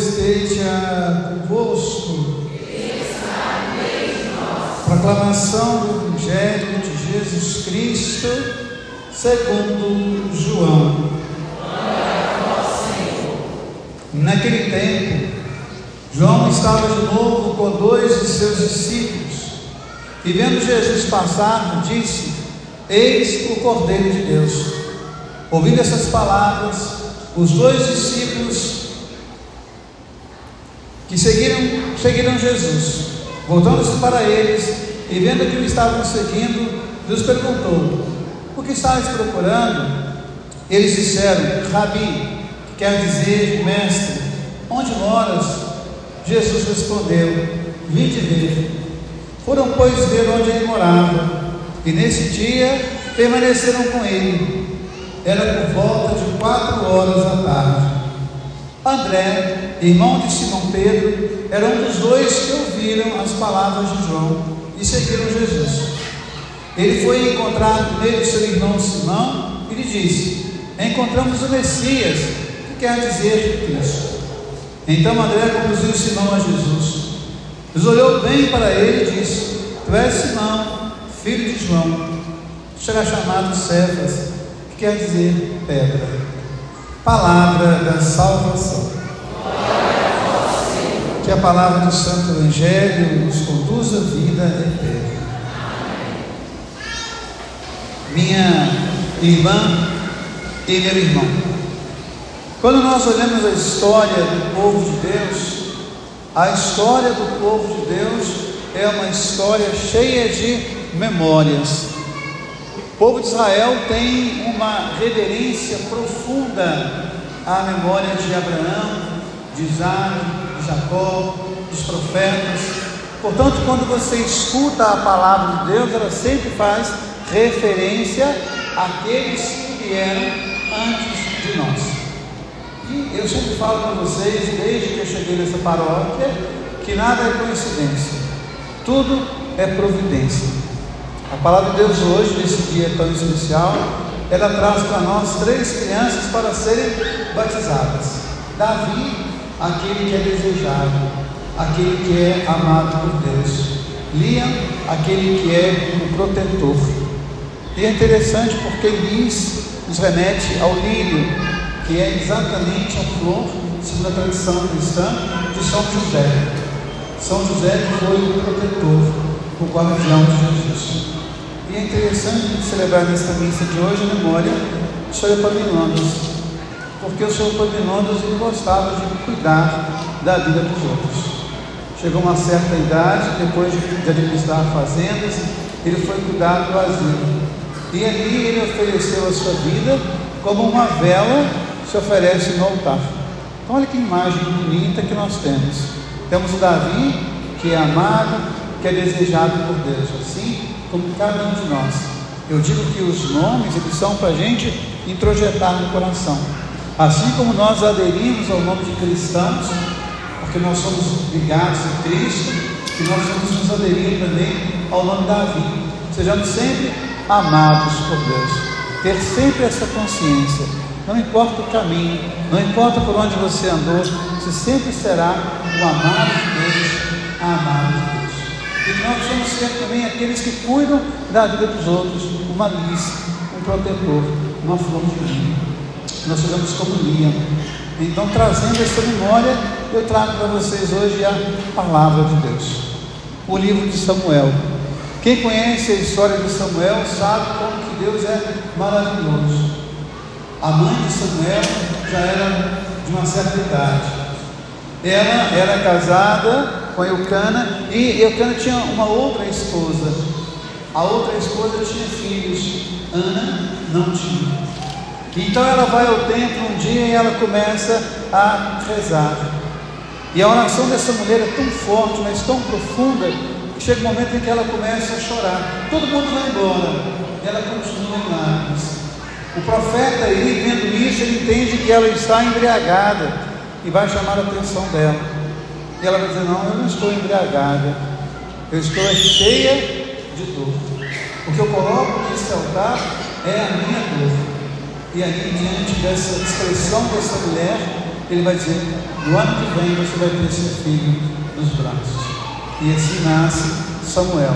esteja convosco. Proclamação do Evangelho de Jesus Cristo, segundo João. Naquele tempo, João estava de novo com dois de seus discípulos, e vendo Jesus passar, disse: Eis o Cordeiro de Deus. Ouvindo essas palavras, os dois discípulos que seguiram, seguiram Jesus, voltando-se para eles e vendo que o estavam seguindo, Deus perguntou: O que estáis procurando? Eles disseram: Rabi, que quer dizer mestre, onde moras? Jesus respondeu: Vinde ver. Foram, pois, ver onde ele morava, e nesse dia permaneceram com ele. Era por volta de quatro horas da tarde. André, irmão de Simão Pedro, era um dos dois que ouviram as palavras de João e seguiram Jesus. Ele foi encontrar no meio seu irmão Simão e lhe disse: Encontramos o Messias, que quer dizer Cristo. Então André conduziu Simão a Jesus. Jesus olhou bem para ele e disse: Tu és Simão, filho de João, será chamado Cefas, que quer dizer pedra. Palavra da salvação. Que a palavra do Santo Evangelho nos conduza à vida eterna. Minha irmã e meu irmão, quando nós olhamos a história do povo de Deus, a história do povo de Deus é uma história cheia de memórias. O povo de Israel tem uma reverência profunda à memória de Abraão, de Isaac, Jacó, dos profetas. Portanto, quando você escuta a palavra de Deus, ela sempre faz referência àqueles que vieram antes de nós. E eu sempre falo para vocês, desde que eu cheguei nessa paróquia, que nada é coincidência, tudo é providência. A palavra de Deus hoje, nesse dia tão especial, ela traz para nós três crianças para serem batizadas. Davi, aquele que é desejado, aquele que é amado por Deus. Liam, aquele que é o protetor. E é interessante porque Liz nos remete ao lírio, que é exatamente a flor, segundo a tradição cristã, de São José. São José foi o protetor, o guardião de Jesus. E é interessante celebrar nesta missa de hoje a memória do Sr. Porque o Sr. Epaminondas gostava de cuidar da vida dos outros. Chegou uma certa idade, depois de administrar fazendas, ele foi cuidar do asilo. E ali ele ofereceu a sua vida como uma vela se oferece no altar. Então, olha que imagem bonita que nós temos. Temos o Davi, que é amado, que é desejado por Deus, assim como cada um de nós. Eu digo que os nomes eles são para a gente introjetar no coração. Assim como nós aderimos ao nome de cristãos, porque nós somos ligados a Cristo, que nós vamos nos aderir também ao nome Davi. Sejamos sempre amados por Deus. Ter sempre essa consciência. Não importa o caminho, não importa por onde você andou, você sempre será o amado de Deus, amado de Deus. E nós precisamos ser também aqueles que cuidam da vida dos outros, uma luz, um protetor, uma flor de vinho. Nós fazemos comunhão. Então, trazendo essa memória, eu trago para vocês hoje a palavra de Deus, o livro de Samuel. Quem conhece a história de Samuel sabe como que Deus é maravilhoso. A mãe de Samuel já era de uma certa idade. Ela era casada com Eucana e Eucana tinha uma outra esposa. A outra esposa tinha filhos, Ana não tinha. Então ela vai ao templo um dia e ela começa a rezar. E a oração dessa mulher é tão forte, mas tão profunda, que chega um momento em que ela começa a chorar. Todo mundo vai embora, e ela continua em lágrimas. O profeta, ele vendo isso, ele entende que ela está embriagada e vai chamar a atenção dela. E ela vai dizer: Não, eu não estou embriagada, eu estou cheia de dor. O que eu coloco nesse altar é a minha dor. E ali, diante dessa expressão dessa mulher, ele vai dizer: no ano que vem você vai ter seu filho nos braços. E assim nasce Samuel.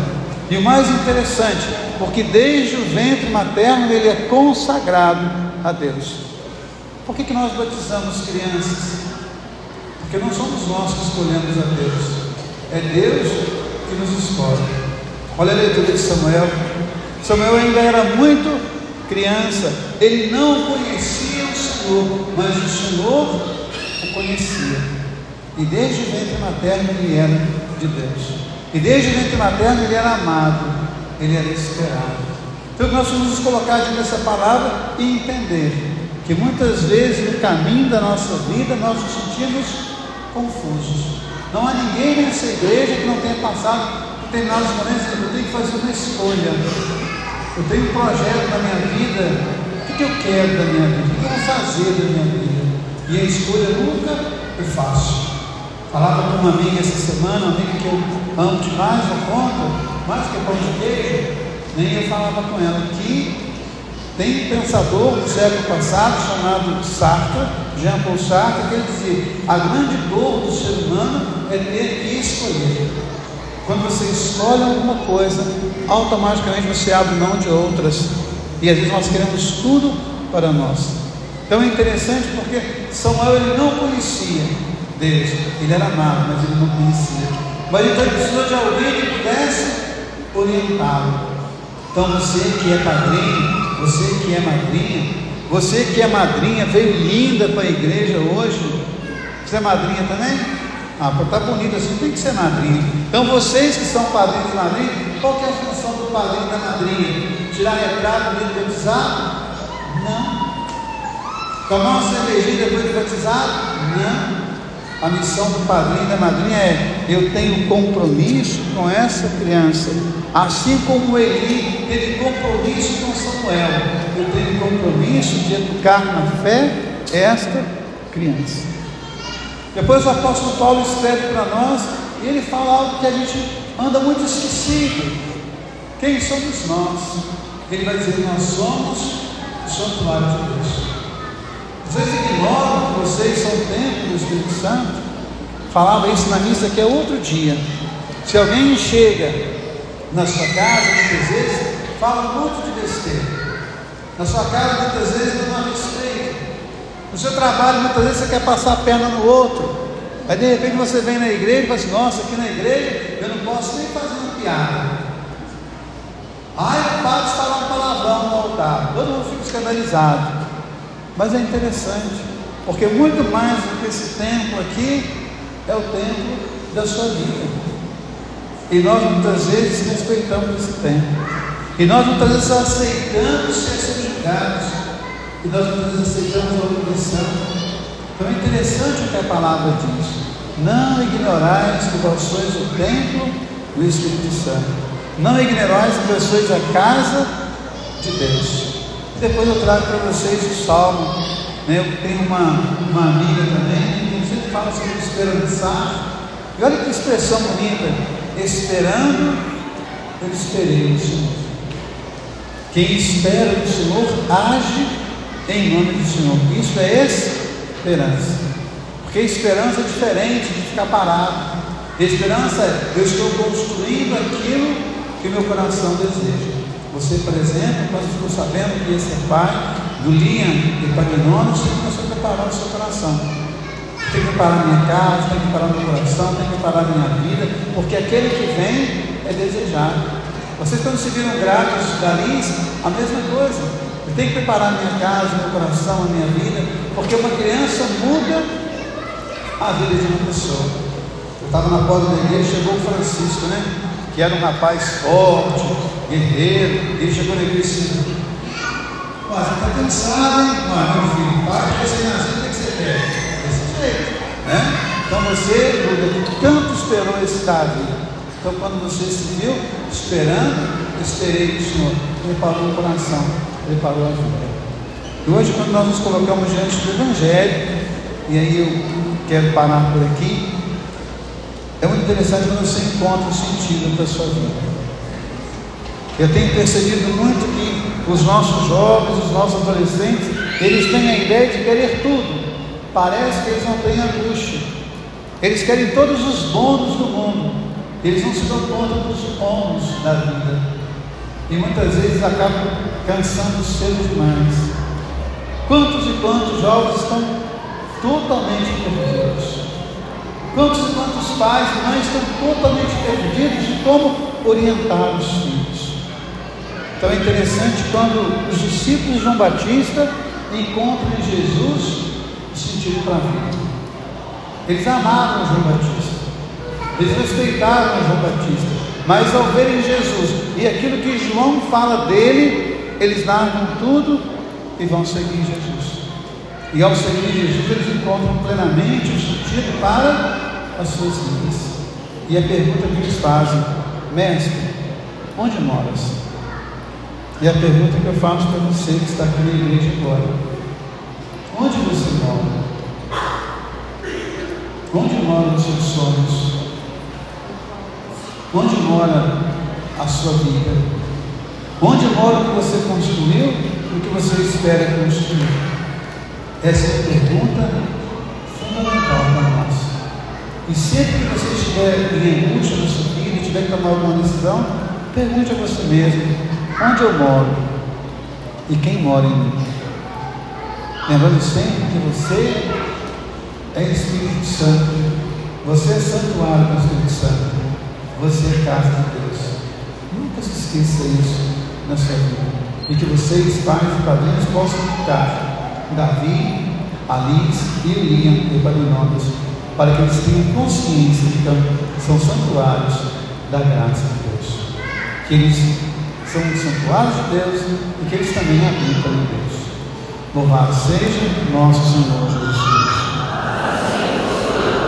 E o mais interessante, porque desde o ventre materno ele é consagrado a Deus. Por que, que nós batizamos crianças? Porque não somos nós que escolhemos a Deus, é Deus que nos escolhe. Olha a leitura de Samuel. Samuel ainda era muito criança, ele não conhecia o Senhor, mas o Senhor o conhecia. E desde o ventre materno ele era de Deus. E desde o ventre materno ele era amado, ele era esperado. Então nós vamos nos colocar diante dessa palavra e entender que muitas vezes no caminho da nossa vida nós nos sentimos confusos. Não há ninguém nessa igreja que não tenha passado por determinados momentos que eu tenho que fazer uma escolha. Eu tenho um projeto na minha vida. O que eu quero da minha vida? O que eu vou fazer da minha vida? E a escolha nunca é fácil. Falava com uma amiga essa semana, uma amiga que eu amo demais na conta, mais que pão de queijo, nem eu falava com ela que tem um pensador do século passado chamado Sartre, Jean Paul Sartre, que ele dizia: a grande dor do ser humano é ter que escolher. Quando você escolhe alguma coisa, automaticamente você abre mão de outras. E às vezes nós queremos tudo para nós. Então é interessante porque Samuel ele não conhecia Deus. Ele era amado, mas ele não conhecia. Mas então ele precisou de alguém que pudesse orientá-lo. Então você que é padrinho, você que é madrinha, você que é madrinha, veio linda para a igreja hoje. Você é madrinha também? Ah, para estar tá bonita assim, tem que ser madrinha. Então vocês que são padrinhos e madrinhas, qual é a função do padrinho e da madrinha? Tirar retrato do de batizado? Não. Tomar uma cervejinha depois de batizado? Não. A missão do padrinho e da madrinha é: eu tenho compromisso com essa criança, assim como Eli teve compromisso com Samuel. Eu tenho compromisso de educar na fé esta criança. Depois o apóstolo Paulo escreve para nós e ele fala algo que a gente anda muito esquecido. Quem somos nós? Ele vai dizer: nós somos o santuário de Deus. Vocês ignoram que vocês são o templo do Espírito Santo? Falava isso na missa que é outro dia. Se alguém chega na sua casa, muitas vezes, fala monte de besteira. Na sua casa, muitas vezes, não há respeito. No seu trabalho, muitas vezes, você quer passar a perna no outro. Aí, de repente, você vem na igreja e fala assim: Nossa, aqui na igreja eu não posso nem fazer uma piada. Ai, o padre está lá palavrão no altar. Todo mundo fica escandalizado. Mas é interessante, porque muito mais do que esse templo aqui é o templo da sua vida. E nós muitas vezes respeitamos esse templo. E nós muitas vezes aceitamos ser subjugados. E nós vezes aceitamos a opressão. Então é interessante o que a palavra diz. Não ignorais que vós sois o templo do Espírito Santo. Não ignorais que vós sois a casa de Deus. Depois eu trago para vocês o salmo. Né? Eu tenho uma, uma amiga também que sempre fala sobre esperançar. E olha que expressão bonita. Esperando, eu esperei no Senhor. Quem espera no Senhor age em nome do Senhor. Isso é esperança. Porque esperança é diferente de ficar parado. Esperança é eu estou construindo aquilo que meu coração deseja. Você, por exemplo, quando ficou sabendo que ia ser pai do Liam e Pagnone, você começou a preparar o seu coração. Tem que preparar minha casa, tem que preparar meu coração, tem que preparar minha vida, porque aquele que vem é desejado. Vocês quando se viram gratos da a mesma coisa. Eu tenho que preparar minha casa, meu coração, a minha vida, porque uma criança muda a vida de uma pessoa. Eu estava na porta da igreja, chegou o Francisco, né? Que era um rapaz forte, guerreiro, ele chegou na igreja disse: Ó, você está cansado, hein? Mas, meu filho, para de você nascer, o que você quer? Desse jeito, né? Então você, Buda, tanto esperou esse Davi. Então, quando você se viu esperando, esperei o Senhor, preparou o coração, preparou a vida. E hoje, quando nós nos colocamos diante do Evangelho, e aí eu quero parar por aqui, é muito interessante quando você encontra o sentido da sua vida. Eu tenho percebido muito que os nossos jovens, os nossos adolescentes, eles têm a ideia de querer tudo. parece que eles não têm angústia. Eles querem todos os bônus do mundo. Eles não se dão conta dos ônus da vida. E muitas vezes acabam cansando os seres humanos. Quantos e quantos jovens estão totalmente perdidos? Quantos e quantos pais e mães estão totalmente perdidos de como orientar os filhos? Então é interessante quando os discípulos de João Batista encontram em Jesus o sentido para a vida. Eles amaram João Batista, eles respeitaram João Batista, mas ao verem Jesus e aquilo que João fala dele, eles largam tudo e vão seguir Jesus. E ao seguir Jesus, eles encontram plenamente o sentido para as suas vidas. E a pergunta que eles fazem, mestre, onde moras? E a pergunta que eu faço para você que está aqui na igreja agora: onde você mora? Onde moram os seus sonhos? Onde mora a sua vida? Onde mora o que você construiu e o que você espera construir? Essa é a pergunta fundamental para nós. E sempre que você estiver em angústia na sua vida tiver que tomar alguma decisão, pergunte a você mesmo: onde eu moro e quem mora em mim. Lembrando sempre que você é Espírito Santo, você é santuário do Espírito Santo, você é casa de Deus. Nunca se esqueça isso na sua vida. E que vocês, pais e padrinhos, possam ficar Davi, Alice e Epaminondas, para que eles tenham consciência de que são santuários da graça de Deus. Que eles são os santuários de Deus e que eles também habitam em Deus. Louvado seja nosso Senhor Jesus.